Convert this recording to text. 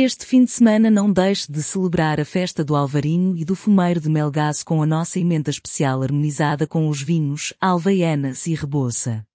Este fim de semana não deixe de celebrar a festa do Alvarinho e do Fumeiro de Melgaço com a nossa emenda especial harmonizada com os vinhos, alveianas e reboça.